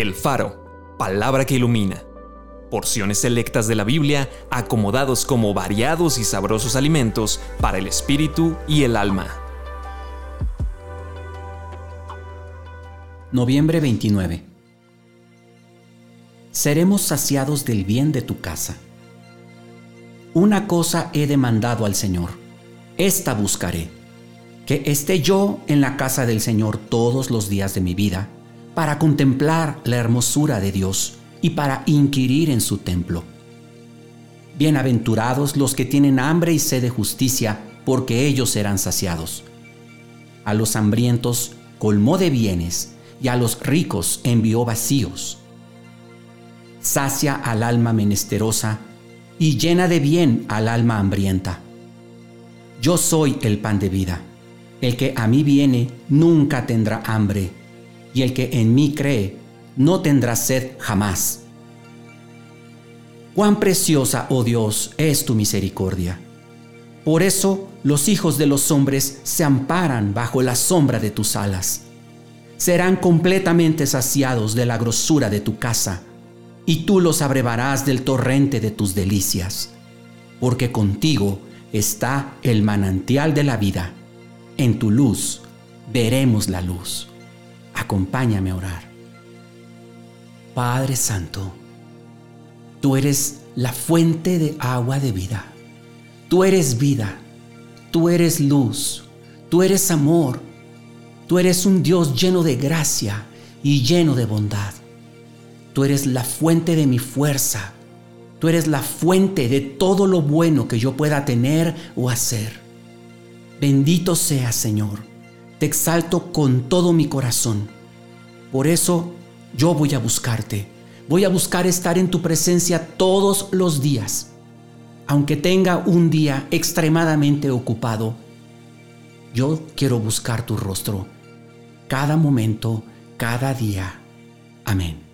El Faro, palabra que ilumina. Porciones selectas de la Biblia acomodados como variados y sabrosos alimentos para el espíritu y el alma. Noviembre 29. Seremos saciados del bien de tu casa. Una cosa he demandado al Señor, esta buscaré, que esté yo en la casa del Señor todos los días de mi vida para contemplar la hermosura de Dios y para inquirir en su templo. Bienaventurados los que tienen hambre y sed de justicia, porque ellos serán saciados. A los hambrientos colmó de bienes, y a los ricos envió vacíos. Sacia al alma menesterosa, y llena de bien al alma hambrienta. Yo soy el pan de vida. El que a mí viene nunca tendrá hambre y el que en mí cree no tendrá sed jamás. Cuán preciosa, oh Dios, es tu misericordia. Por eso los hijos de los hombres se amparan bajo la sombra de tus alas. Serán completamente saciados de la grosura de tu casa, y tú los abrevarás del torrente de tus delicias, porque contigo está el manantial de la vida. En tu luz veremos la luz. Acompáñame a orar. Padre Santo, tú eres la fuente de agua de vida. Tú eres vida. Tú eres luz. Tú eres amor. Tú eres un Dios lleno de gracia y lleno de bondad. Tú eres la fuente de mi fuerza. Tú eres la fuente de todo lo bueno que yo pueda tener o hacer. Bendito seas, Señor te exalto con todo mi corazón. Por eso yo voy a buscarte. Voy a buscar estar en tu presencia todos los días. Aunque tenga un día extremadamente ocupado, yo quiero buscar tu rostro cada momento, cada día. Amén.